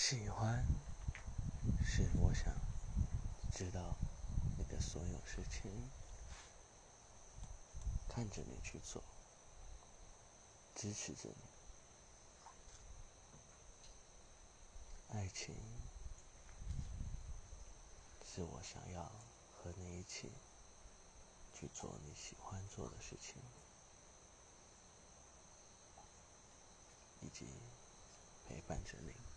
喜欢是我想知道你的所有事情看着你去做支持着你爱情是我想要和你一起去做你喜欢做的事情。以及陪伴着你。